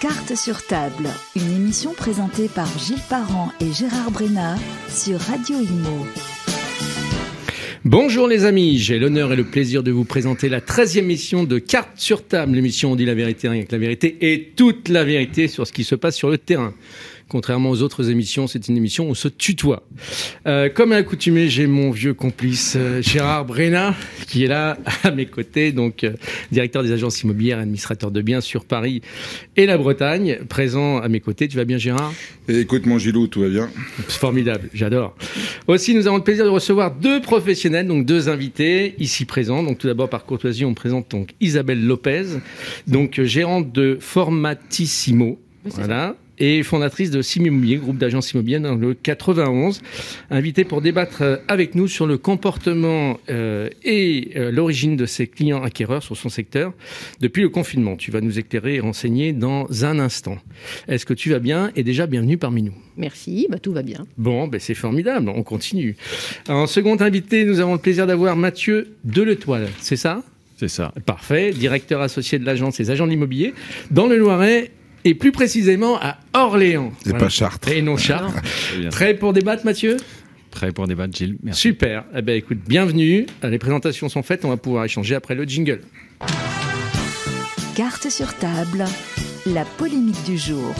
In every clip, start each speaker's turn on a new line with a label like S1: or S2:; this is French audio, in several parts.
S1: Carte sur table, une émission présentée par Gilles Parent et Gérard Brena sur Radio Imo.
S2: Bonjour les amis, j'ai l'honneur et le plaisir de vous présenter la 13e émission de Carte sur table, l'émission on dit la vérité, rien que la vérité et toute la vérité sur ce qui se passe sur le terrain. Contrairement aux autres émissions, c'est une émission où on se tutoie. Euh, comme à l'accoutumée, j'ai mon vieux complice euh, Gérard Brena qui est là à mes côtés, donc euh, directeur des agences immobilières, administrateur de biens sur Paris et la Bretagne, présent à mes côtés. Tu vas bien Gérard?
S3: Écoute mon Gilou, tout va bien
S2: Formidable, j'adore. Aussi, nous avons le plaisir de recevoir deux professionnels, donc deux invités ici présents. Donc tout d'abord par courtoisie, on présente donc Isabelle Lopez, donc gérante de Formatissimo. Voilà et fondatrice de Sim Immobilier, groupe d'agences immobilières dans le 91, invitée pour débattre euh, avec nous sur le comportement euh, et euh, l'origine de ses clients acquéreurs sur son secteur depuis le confinement. Tu vas nous éclairer et renseigner dans un instant. Est-ce que tu vas bien et déjà bienvenue parmi nous?
S4: Merci, bah, tout va bien.
S2: Bon, ben c'est formidable, on continue. En second invité, nous avons le plaisir d'avoir Mathieu Deletoile, c'est ça?
S5: C'est ça.
S2: Parfait, directeur associé de l'agence des agents de l'immobilier dans le Loiret et plus précisément à Orléans.
S3: Et pas Chartres.
S2: Et non Chartres. Prêt pour débattre, Mathieu?
S5: Prêt pour débattre, Gilles. Merci.
S2: Super. Eh ben, écoute, bienvenue. Les présentations sont faites. On va pouvoir échanger après le jingle.
S1: Carte sur table. La polémique du jour.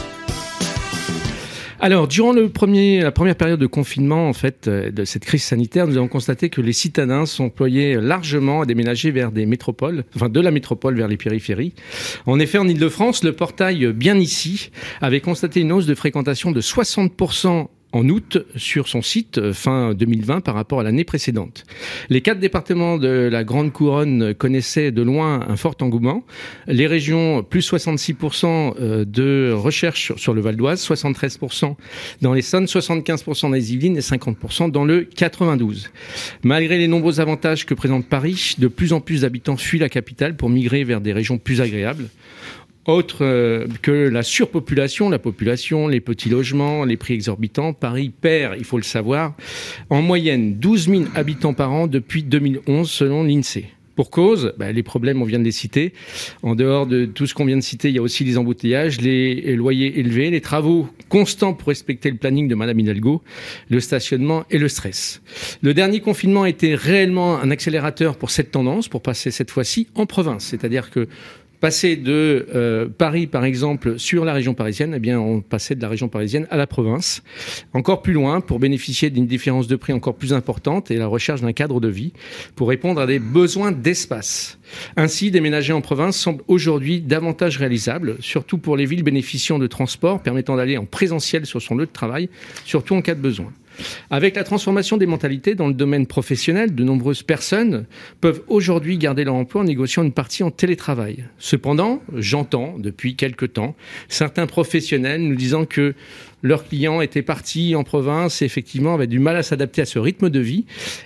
S2: Alors, durant le premier, la première période de confinement, en fait, euh, de cette crise sanitaire, nous avons constaté que les citadins s'employaient largement à déménager vers des métropoles, enfin de la métropole vers les périphéries. En effet, en Ile-de-France, le portail Bien Ici avait constaté une hausse de fréquentation de 60% en août sur son site euh, fin 2020 par rapport à l'année précédente. Les quatre départements de la Grande Couronne connaissaient de loin un fort engouement. Les régions, plus 66% euh, de recherche sur le Val d'Oise, 73% dans les Saônes, 75% dans les Yvelines et 50% dans le 92. Malgré les nombreux avantages que présente Paris, de plus en plus d'habitants fuient la capitale pour migrer vers des régions plus agréables autre euh, que la surpopulation, la population, les petits logements, les prix exorbitants. Paris perd, il faut le savoir, en moyenne 12 000 habitants par an depuis 2011 selon l'INSEE. Pour cause, bah, les problèmes, on vient de les citer. En dehors de tout ce qu'on vient de citer, il y a aussi les embouteillages, les loyers élevés, les travaux constants pour respecter le planning de Madame Hidalgo, le stationnement et le stress. Le dernier confinement a été réellement un accélérateur pour cette tendance, pour passer cette fois-ci en province. C'est-à-dire que passer de euh, Paris, par exemple, sur la région parisienne, eh bien, on passait de la région parisienne à la province, encore plus loin, pour bénéficier d'une différence de prix encore plus importante et la recherche d'un cadre de vie pour répondre à des besoins d'espace. Ainsi, déménager en province semble aujourd'hui davantage réalisable, surtout pour les villes bénéficiant de transports permettant d'aller en présentiel sur son lieu de travail, surtout en cas de besoin. Avec la transformation des mentalités dans le domaine professionnel, de nombreuses personnes peuvent aujourd'hui garder leur emploi en négociant une partie en télétravail. Cependant, j'entends depuis quelque temps certains professionnels nous disant que leurs clients étaient partis en province et effectivement avaient du mal à s'adapter à ce rythme de vie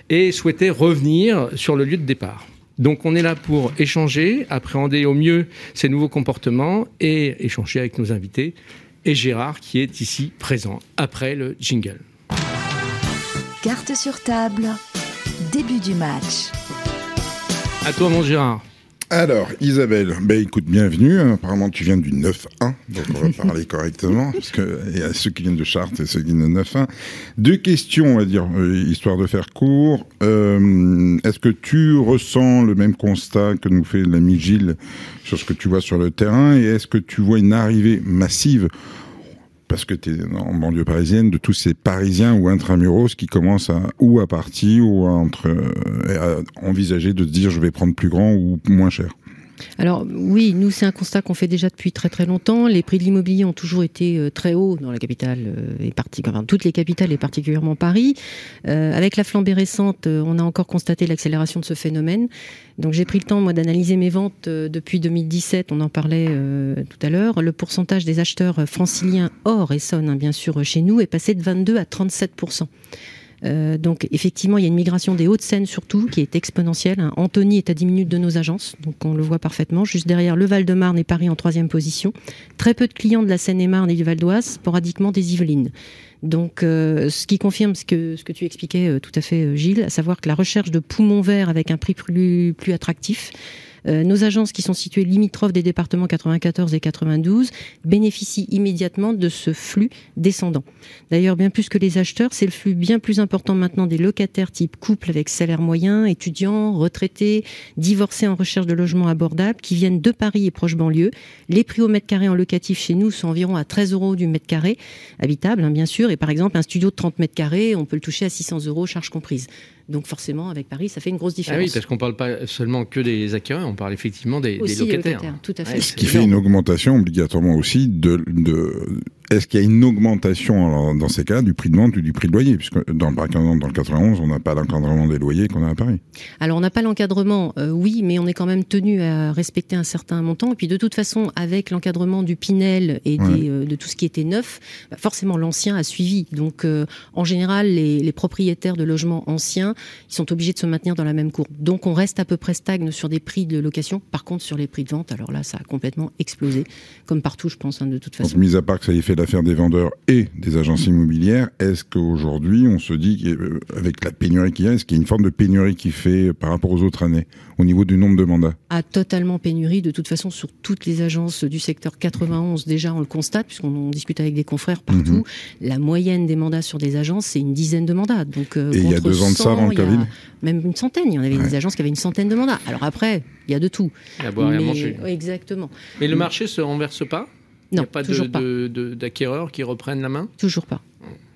S2: et souhaitaient revenir sur le lieu de départ. Donc on est là pour échanger, appréhender au mieux ces nouveaux comportements et échanger avec nos invités et Gérard qui est ici présent après le jingle.
S1: Carte sur table, début du match.
S2: À toi, mon Gérard.
S3: Alors, Isabelle, ben écoute, bienvenue. Apparemment, tu viens du 9-1, donc on va parler correctement, parce qu'il y a ceux qui viennent de Chartres et ceux qui viennent de 9-1. Deux questions, on va dire, euh, histoire de faire court. Euh, est-ce que tu ressens le même constat que nous fait l'ami Gilles sur ce que tu vois sur le terrain, et est-ce que tu vois une arrivée massive parce que tu en banlieue parisienne, de tous ces Parisiens ou intramuros qui commencent à, ou à partir ou à, entre, euh, à envisager de dire je vais prendre plus grand ou moins cher
S4: alors oui, nous c'est un constat qu'on fait déjà depuis très très longtemps. Les prix de l'immobilier ont toujours été euh, très hauts dans la capitale euh, et enfin, toutes les capitales et particulièrement Paris. Euh, avec la flambée récente, on a encore constaté l'accélération de ce phénomène. Donc j'ai pris le temps moi d'analyser mes ventes depuis 2017. On en parlait tout à l'heure. Le pourcentage des acheteurs franciliens hors Essonne, hein, bien sûr, chez nous, est passé de 22 à 37 euh, donc effectivement, il y a une migration des Hauts-de-Seine surtout qui est exponentielle. Hein. Antony est à 10 minutes de nos agences, donc on le voit parfaitement. Juste derrière le Val-de-Marne et Paris en troisième position. Très peu de clients de la Seine-et-Marne et du Val d'Oise, sporadiquement des Yvelines. Donc, euh, ce qui confirme ce que, ce que tu expliquais euh, tout à fait, Gilles, à savoir que la recherche de poumons verts avec un prix plus, plus attractif Euh, nos agences qui sont situées limitrophes des départements 94 et 92 bénéficient immédiatement de ce flux descendant. D'ailleurs, bien plus que les acheteurs, c'est le flux bien plus important maintenant des locataires type couple avec salaire moyen, étudiants, retraités, divorcés en recherche de logements abordables qui viennent de Paris et proches banlieues. Les prix au mètre carré en locatif chez nous sont environ à 13 euros du mètre carré, habitable hein, bien sûr. Et par exemple, un studio de 30 mètres carrés, on peut le toucher à 600 euros, charges comprises. Donc forcément, avec Paris, ça fait une grosse différence.
S2: Ah oui, parce qu'on ne parle pas seulement que des acquéreurs, on parle effectivement des, locataires.
S4: Tout à fait.
S3: Ce qui fait une augmentation obligatoirement aussi de, de est-ce qu'il y a une augmentation dans ces cas du prix de vente ou du prix de loyer? Puisque dans le, dans le 91, on n'a pas l'encadrement des loyers qu'on a à Paris.
S4: Alors on n'a pas l'encadrement, euh, oui, mais on est quand même tenu à respecter un certain montant. Et puis de toute façon, avec l'encadrement du Pinel et euh, de tout ce qui était neuf, bah, forcément l'ancien a suivi. Donc euh, en général, les, les, propriétaires de logements anciens, ils sont obligés de se maintenir dans la même courbe. Donc on reste à peu près stagne sur des prix de location. Par contre, sur les prix de vente, alors là, ça a complètement explosé, comme partout, je pense, hein, de toute façon.
S3: Donc, mis à part que ça y fait l'affaire des vendeurs et des agences immobilières, est-ce qu'aujourd'hui, on se dit, euh, avec la pénurie qu'il y a, est-ce qu'il y a une forme de pénurie qui fait par rapport aux autres années, au niveau du nombre de mandats?
S4: À totalement pénurie, de toute façon, sur toutes les agences du secteur 91, déjà, on le constate, puisqu'on discute avec des confrères partout. Mhm. La moyenne des mandats sur des agences, c'est une dizaine de mandats. Donc,
S3: euh, et il y a deux ans de ça avant le Covid
S4: Même une centaine. Il y en avait des agences qui avaient une centaine de mandats. Alors après, il y a de tout.
S2: Il y a à boire et à manger.
S4: Exactement.
S2: Mais le marché se renverse pas?
S4: Il n'y a
S2: pas d'acquéreurs qui reprennent la main?
S4: Toujours pas.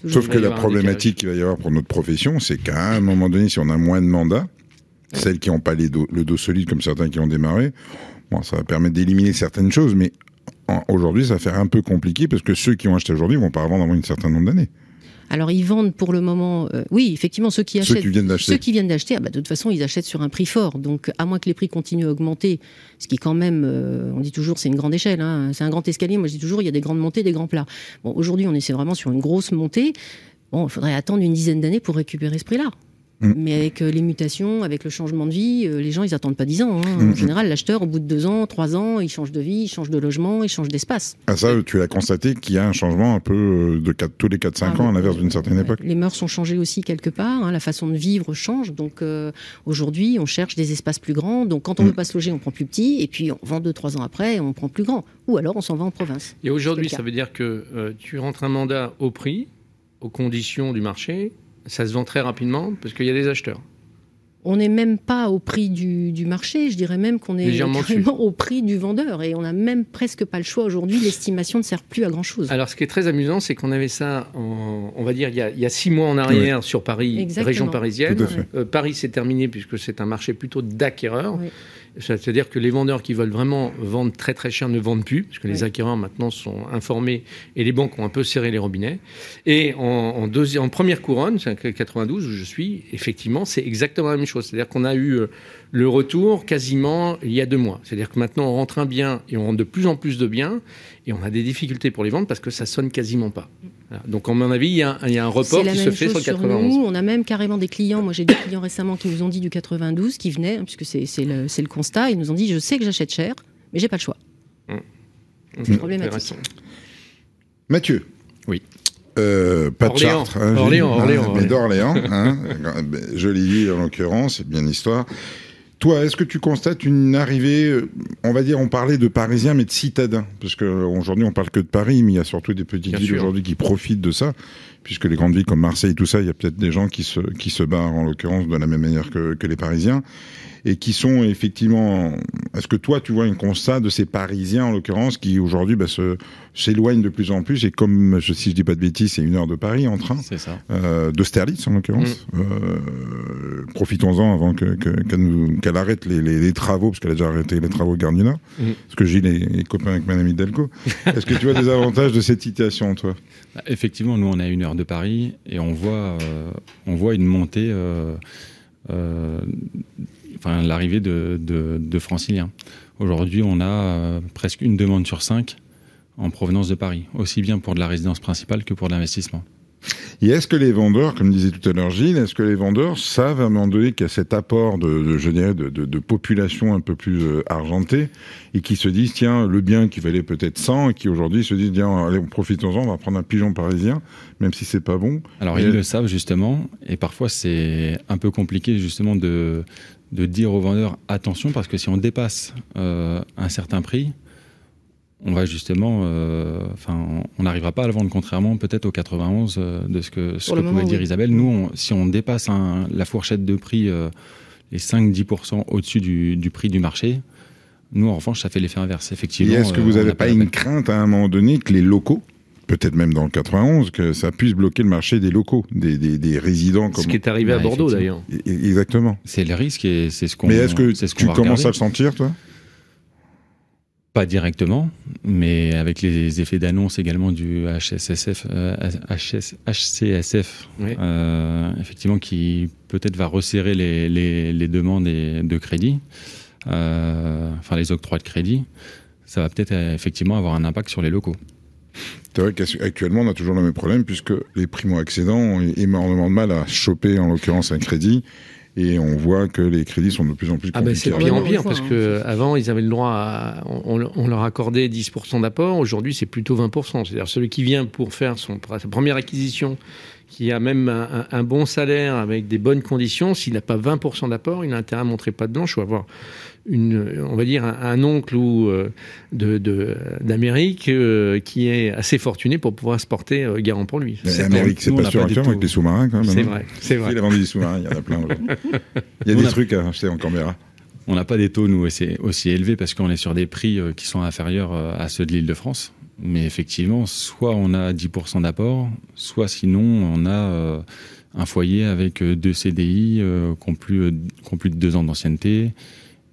S3: Sauf que la problématique qu'il va y avoir pour notre profession, c'est qu'à un moment donné, si on a moins de mandats, celles qui n'ont pas le dos solide comme certains qui ont démarré, bon, ça va permettre d'éliminer certaines choses, mais aujourd'hui, ça va faire un peu compliqué parce que ceux qui ont acheté aujourd'hui vont pas revendre avant un certain nombre d'années.
S4: Alors ils vendent pour le moment, euh, oui, effectivement, ceux qui achètent,
S3: ceux qui viennent d'acheter,
S4: ceux qui viennent d'acheter, ah bah, de toute façon, ils achètent sur un prix fort. Donc, à moins que les prix continuent à augmenter, ce qui quand même, euh, on dit toujours, c'est une grande échelle, hein, c'est un grand escalier. Moi, je dis toujours, il y a des grandes montées, des grands plats. Bon, aujourd'hui, on essaie vraiment sur une grosse montée. Bon, il faudrait attendre une dizaine d'années pour récupérer ce prix-là. Mm. Mais avec euh, les mutations, avec le changement de vie, euh, les gens, ils attendent pas 10 ans. Hein. Mm. En général, l'acheteur, au bout de 2 ans, 3 ans, il change de vie, il change de logement, il change d'espace.
S3: Ah ça, tu as constaté qu'il y a un changement un peu euh, de 4, tous les 4-5 ah, ans à l'inverse d'une certaine époque
S4: Les mœurs sont changées aussi quelque part, hein. la façon de vivre change. Donc aujourd'hui, on cherche des espaces plus grands. Donc quand on ne mm. veut pas se loger, on prend plus petit. Et puis on vend 2-3 ans après, on prend plus grand. Ou alors on s'en va en province.
S2: Et aujourd'hui, ça veut dire que tu rentres un mandat au prix, aux conditions du marché, ça se vend très rapidement parce qu'il y a des acheteurs
S4: on n'est même pas au prix du, marché, je dirais même qu'on est carrément au prix du vendeur. Et on n'a même presque pas le choix aujourd'hui. L'estimation ne sert plus à grand-chose.
S2: Alors, ce qui est très amusant, c'est qu'on avait ça, on va dire, il y, a, six mois en arrière sur Paris, région parisienne. Euh, Paris, s'est terminé puisque c'est un marché plutôt d'acquéreurs. C'est-à-dire que les vendeurs qui veulent vraiment vendre très très cher ne vendent plus, puisque les acquéreurs maintenant sont informés et les banques ont un peu serré les robinets. Et en, en première couronne, c'est 92 où je suis, effectivement, c'est exactement la même chose. C'est-à-dire qu'on a eu euh, le retour quasiment il y a deux mois. C'est-à-dire que maintenant on rentre un bien et on rentre de plus en plus de biens et on a des difficultés pour les vendre parce que ça sonne quasiment pas. Donc, à mon avis, il y, a, un report qui se fait sur le 91.
S4: Nous. On a même carrément des clients. Moi, j'ai des clients récemment qui nous ont dit du 92 qui venaient, hein, puisque c'est le, le, constat. Ils nous ont dit Je sais que j'achète cher, mais j'ai pas le choix. Mmh. C'est mmh. problématique.
S3: Mathieu.
S5: Oui.
S3: Euh, pas de Chartres,
S2: hein, Orléans, Orléans,
S3: mais d'Orléans. Hein, jolie ville en l'occurrence, c'est bien l'histoire. Toi, est-ce que tu constates une arrivée, euh, on va dire, on parlait de Parisiens, mais de citadins Parce qu'aujourd'hui, on parle que de Paris, mais il y a surtout des petites villes aujourd'hui qui profitent de ça, puisque les grandes villes comme Marseille, tout ça, il y a peut-être des gens qui se, qui se barrent, en l'occurrence, de la même manière que, que les Parisiens et qui sont effectivement. Est-ce que toi, tu vois un constat de ces Parisiens, en l'occurrence, qui aujourd'hui bah, s'éloignent de plus en plus Et comme, si je dis pas de bêtises, c'est une heure de Paris en train.
S5: C'est ça.
S3: Euh, de Sterlitz, en l'occurrence. Mm. Euh, profitons-en avant qu'elle arrête les, travaux, parce qu'elle a déjà arrêté les travaux de Gardina. Mm. Parce que Gilles est, copain avec Madame Delco. Est-ce que tu vois des avantages de cette situation, toi?
S5: Bah, Effectivement, nous, on a une heure de Paris et on voit, euh, on voit une montée. Euh, enfin, l'arrivée de, de, franciliens. Aujourd'hui, on a euh, presque une demande sur cinq en provenance de Paris, aussi bien pour de la résidence principale que pour l'investissement.
S3: Et est-ce que les vendeurs, comme disait tout à l'heure Gilles, est-ce que les vendeurs savent à un moment donné qu'il y a cet apport de, je dirais, de, population un peu plus euh, argentée et qui se disent, tiens, le bien qui valait peut-être 100 et qui aujourd'hui se disent, tiens, allez, profitons-en, on va prendre un pigeon parisien, même si c'est pas bon.
S5: Alors, ils le savent justement et parfois c'est un peu compliqué justement de, de dire aux vendeurs attention parce que si on dépasse un certain prix, on va justement, enfin, on n'arrivera pas à le vendre contrairement peut-être au 91 de ce que ce que pouvait dire Isabelle. Nous, si on dépasse la fourchette de prix les 5-10% au-dessus du, prix du marché, nous, en revanche, ça fait l'effet inverse, effectivement.
S3: Et est-ce que vous n'avez pas une crainte à un moment donné que les locaux peut-être même dans le 91, que ça puisse bloquer le marché des locaux, des, des, résidents.
S2: Comme... Ce qui est arrivé à Bordeaux d'ailleurs.
S3: Exactement.
S5: C'est le risque et c'est ce qu'on.
S3: Mais est-ce que tu commences à le sentir, toi?
S5: Pas directement, mais avec les effets d'annonce également du HSSF, HCSF, euh, euh, effectivement, qui peut-être va resserrer les, les, demandes de crédit, euh, enfin les octrois de crédit, ça va peut-être effectivement avoir un impact sur les locaux.
S3: C'est vrai qu'actuellement, on a toujours le même problème puisque les primo-accédants ont énormément de mal à choper, en l'occurrence, un crédit. Et on voit que les crédits sont de plus en plus compliqués. Ah ben
S2: c'est pire en pire parce que avant ils avaient le droit à, on, leur accordait 10% d'apport. Aujourd'hui c'est plutôt 20%. C'est-à-dire celui qui vient pour faire son, sa première acquisition, qui a même un, un bon salaire avec des bonnes conditions, s'il n'a pas 20% d'apport, il a intérêt à montrer pas de blanche ou avoir une, on va dire un, oncle ou euh, de d'Amérique euh, qui est assez fortuné pour pouvoir se porter euh, garant pour lui.
S3: L'Amérique, c'est pas sûr avec des sous-marins quand même.
S2: C'est vrai, c'est vrai.
S3: Il a vendu des sous-marins, il y en a plein. il y a des trucs à acheter en Canberra.
S5: On n'a pas des taux, nous, aussi, aussi élevés parce qu'on est sur des prix qui sont inférieurs à ceux de l'île de France. Mais effectivement, soit on a 10% d'apport, soit sinon on a un foyer avec deux CDI qui ont plus, qui ont plus de deux ans d'ancienneté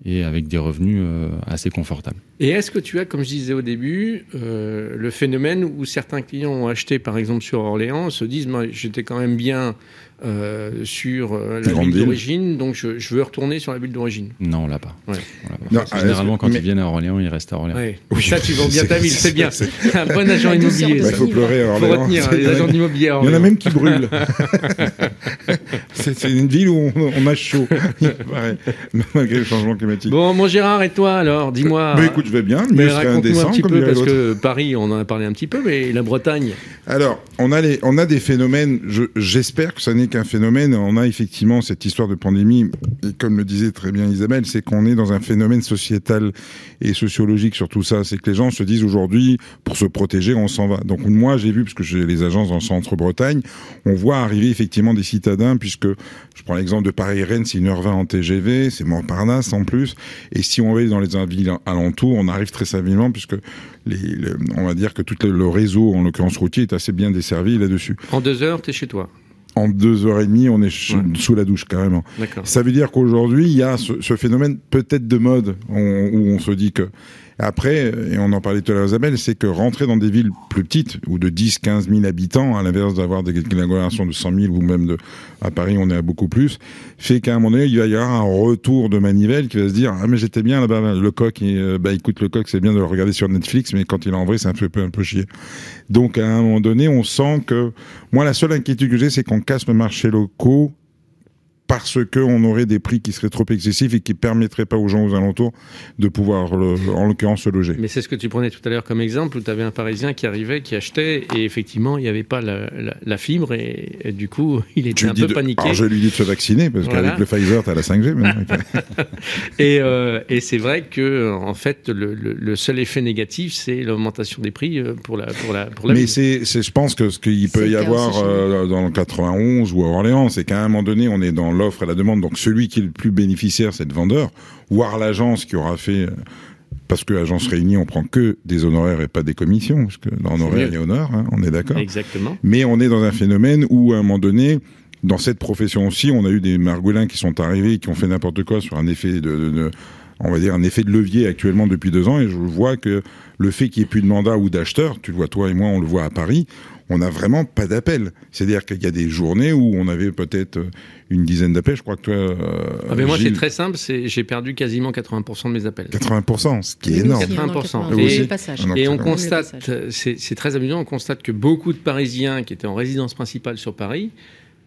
S5: et avec des revenus euh, assez confortables.
S2: Et est-ce que tu as, comme je disais au début, euh, le phénomène où certains clients ont acheté, par exemple sur Orléans, se disent j'étais quand même bien euh, sur la ville d'origine, donc je, veux retourner sur la ville d'origine.
S5: Non, on l'a pas. Généralement, quand ils viennent à Orléans, ils restent à Orléans.
S2: Oui. Ça, tu vends bien ta ville, c'est bien. un bon agent immobilier.
S3: Il faut pleurer à Orléans.
S2: faut retenir les agents immobiliers
S3: Il y en a même qui brûlent. c'est une ville où on, on a chaud, malgré le changement climatique.
S2: Bon, mon Gérard, et toi alors Dis-moi.
S3: Bah, écoute, je vais bien, mais raconte-nous
S2: un petit peu, parce que Paris, on en a parlé un petit peu, mais la Bretagne.
S3: Alors, on a, les, on a des phénomènes, j'espère que ça n'est qu'un phénomène. On a effectivement cette histoire de pandémie, et comme le disait très bien Isabelle, c'est qu'on est dans un phénomène sociétal et sociologique sur tout ça. C'est que les gens se disent aujourd'hui, pour se protéger, on s'en va. Donc, moi, j'ai vu, parce que j'ai les agences dans le centre-Bretagne, on voit arriver effectivement des citadins, puisque je prends l'exemple de Paris-Rennes, c'est 1h20 en TGV, c'est Montparnasse en plus. Et si on va dans les villes alentours, on arrive très savamment, puisque les, on va dire que tout le, réseau, en l'occurrence routier, est assez bien desservi là-dessus.
S2: En deux heures, tu es chez toi
S3: en deux heures et demie, on est sous la douche carrément. Ça veut dire qu'aujourd'hui, il y a ce, phénomène peut-être de mode où on se dit que après, et on en parlait tout à l'heure, Isabelle, c'est que rentrer dans des villes plus petites, ou de 10, 15 000 habitants, à l'inverse d'avoir des agglomérations de 100 000, ou même de, à Paris, on est à beaucoup plus, fait qu'à un moment donné, il va y avoir un retour de manivelle qui va se dire, ah, mais j'étais bien là-bas, le coq, euh, bah, écoute, le coq, c'est bien de le regarder sur Netflix, mais quand il est en vrai, c'est un peu, un peu chier. Donc, à un moment donné, on sent que, moi, la seule inquiétude que j'ai, c'est qu'on casse le marché locaux parce qu'on aurait des prix qui seraient trop excessifs et qui permettraient pas aux gens aux alentours de pouvoir, en l'occurrence, se loger.
S2: Mais c'est ce que tu prenais tout à l'heure comme exemple, où tu avais un Parisien qui arrivait, qui achetait, et effectivement, il n'y avait pas la, fibre, et, du coup, il était un peu paniqué. Alors,
S3: je lui dis de se vacciner, parce qu'avec le Pfizer, tu as la 5G.
S2: et, euh, et c'est vrai que, en fait, le, seul effet négatif, c'est l'augmentation des prix euh, pour la, pour la, pour la
S3: Mais c'est, je pense que ce qu'il peut y avoir euh, dans le 91 ou à Orléans, c'est qu'à un moment donné, on est dans l'offre et la demande. Donc celui qui est le plus bénéficiaire, c'est le vendeur, voire l'agence qui aura fait. Euh, parce que l'agence réunie, on prend que des honoraires et pas des commissions, parce que dans honoraires et honneurs, hein, on est d'accord.
S2: Exactement.
S3: Mais on est dans un phénomène où, à un moment donné, dans cette profession aussi, on a eu des margolins qui sont arrivés, qui ont fait n'importe quoi sur un effet de, on va dire un effet de levier actuellement depuis deux ans, et je vois que le fait qu'il n'y ait plus de mandat ou d'acheteur, tu le vois toi et moi, on le voit à Paris, on n'a vraiment pas d'appel. C'est-à-dire qu'il y a des journées où on avait peut-être une dizaine d'appels. Je crois que toi. Euh,
S2: ah mais moi, c'est très simple. j'ai perdu quasiment 80% de mes appels.
S3: 80%, ce qui est énorme.
S2: 80%. Et, et on constate, c'est très amusant, on constate que beaucoup de Parisiens qui étaient en résidence principale sur Paris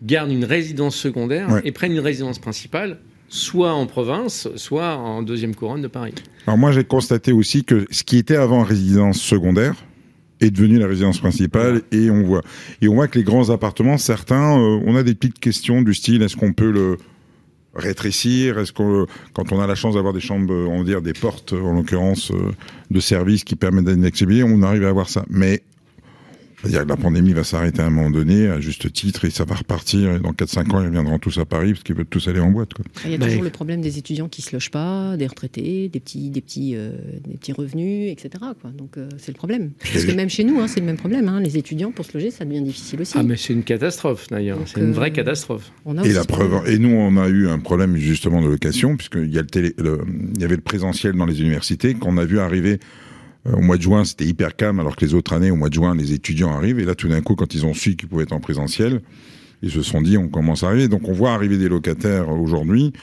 S2: gardent une résidence secondaire et prennent une résidence principale soit en province, soit en deuxième couronne de Paris.
S3: Alors moi j'ai constaté aussi que ce qui était avant résidence secondaire, est devenue la résidence principale et on voit. Et on voit que les grands appartements certains euh, on a des petites questions du style est-ce qu'on peut le rétrécir? Est-ce qu'on, quand on a la chance d'avoir des chambres, on va dire des portes, en l'occurrence, de services qui permettent d'accéder, on arrive à avoir ça. Mais c'est-à-dire que la pandémie va s'arrêter à un moment donné, à juste titre, et ça va repartir. Et dans 4-5 ans, ils reviendront tous à Paris parce qu'ils veulent tous aller en boîte. Quoi.
S4: Il y a toujours le problème des étudiants qui se logent pas, des retraités, des petits, des petits, euh, des petits revenus, etc. Quoi. Donc euh, c'est le problème. Parce que même chez nous, hein, c'est le même problème. Hein. Les étudiants, pour se loger, ça devient difficile aussi.
S2: Ah, mais c'est une catastrophe d'ailleurs. C'est une vraie euh, catastrophe.
S3: et la preuve. Et nous, on a eu un problème justement de location, puisqu'il y, a le télé, il y avait le présentiel dans les universités qu'on a vu arriver au mois de juin, c'était hyper calme, alors que les autres années, au mois de juin, les étudiants arrivent. Et là, tout d'un coup, quand ils ont su qu'ils pouvaient être en présentiel, ils se sont dit, on commence à arriver. Donc, on voit arriver des locataires aujourd'hui.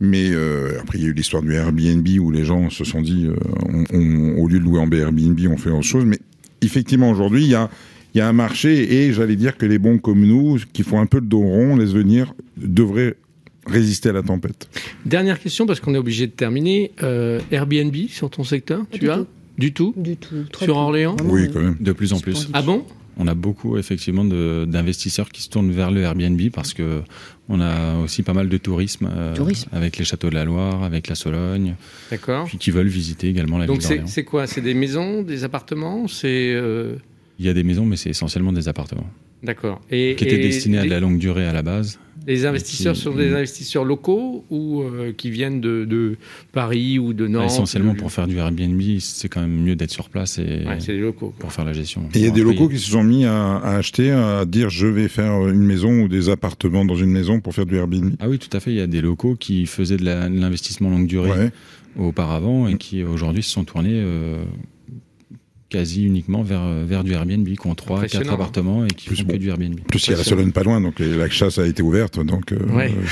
S3: Mais euh, après, il y a eu l'histoire du Airbnb où les gens se sont dit, euh, au lieu de louer en Airbnb, on fait autre chose. Mais effectivement, aujourd'hui, il y a, y a un marché et j'allais dire que les bons comme nous, qui font un peu le dos rond, laisse venir, devraient résister à la tempête.
S2: Dernière question, parce qu'on est obligé de terminer. Airbnb sur ton secteur, tu as du tout
S4: Du tout.
S2: Sur Orléans
S3: Oui, quand même.
S5: De plus en plus.
S2: Ah bon
S5: on a beaucoup effectivement d'investisseurs qui se tournent vers le Airbnb parce que on a aussi pas mal de tourisme, euh, avec les châteaux de la Loire, avec la Sologne.
S2: D'accord.
S5: Puis qui veulent visiter également la
S2: Donc
S5: ville
S2: Donc c'est quoi? C'est des maisons, des appartements? C'est euh,
S5: Il y a des maisons, mais c'est essentiellement des appartements.
S2: D'accord.
S5: Et qui étaient destinés à la longue durée à la base.
S2: Les investisseurs sont des investisseurs locaux ou euh, qui viennent de, Paris ou de Nantes
S5: Essentiellement pour faire du Airbnb, c'est quand même mieux d'être sur place et
S2: c'est des locaux
S5: pour faire la gestion.
S3: Et il y a des locaux qui se sont mis à, acheter, à dire je vais faire une maison ou des appartements dans une maison pour faire du Airbnb.
S5: Ah oui, tout à fait. Il y a des locaux qui faisaient de l'investissement longue durée auparavant et qui aujourd'hui se sont tournés euh, quasi uniquement vers, vers du Airbnb, qui ont 3, 4 appartements et qui font que du Airbnb.
S3: Plus il y a la Solonne pas loin, donc la chasse a été ouverte, donc euh,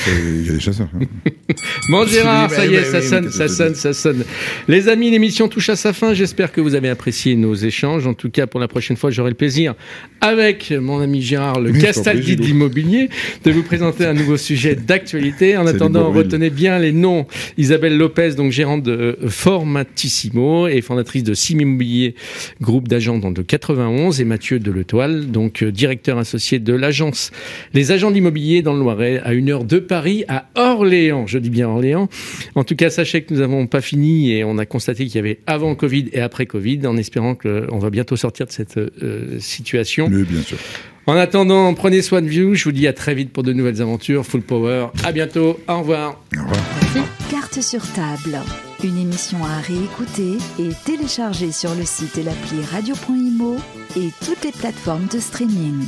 S3: il y a des chasseurs. Hein.
S2: bon Gérard, ça y est, ça sonne, ça sonne, ça sonne. Les amis, l'émission touche à sa fin. J'espère que vous avez apprécié nos échanges. En tout cas, pour la prochaine fois, j'aurai le plaisir, avec mon ami Gérard, le Castaldi de l'immobilier, de vous présenter un nouveau sujet d'actualité. En attendant, retenez bien les noms. Isabelle Lopez, donc gérante de Formatissimo et fondatrice de Sim Immobilier groupe d'agents dans le 91, et Mathieu Deletoile, donc euh, directeur associé de l'agence Les Agents de l'Immobilier dans le Loiret, à une heure de Paris, à Orléans. Je dis bien Orléans. En tout cas, sachez que nous n'avons pas fini et on a constaté qu'il y avait avant Covid et après Covid, en espérant qu'on va bientôt sortir de cette euh, situation.
S3: Oui, bien sûr.
S2: En attendant, prenez soin de vous. Je vous dis à très vite pour de nouvelles aventures. Full Power. À bientôt. Au revoir.
S3: Au revoir.
S1: Sur table. Une émission à réécouter et télécharger sur le site et l'appli radio.imo et toutes les plateformes de streaming.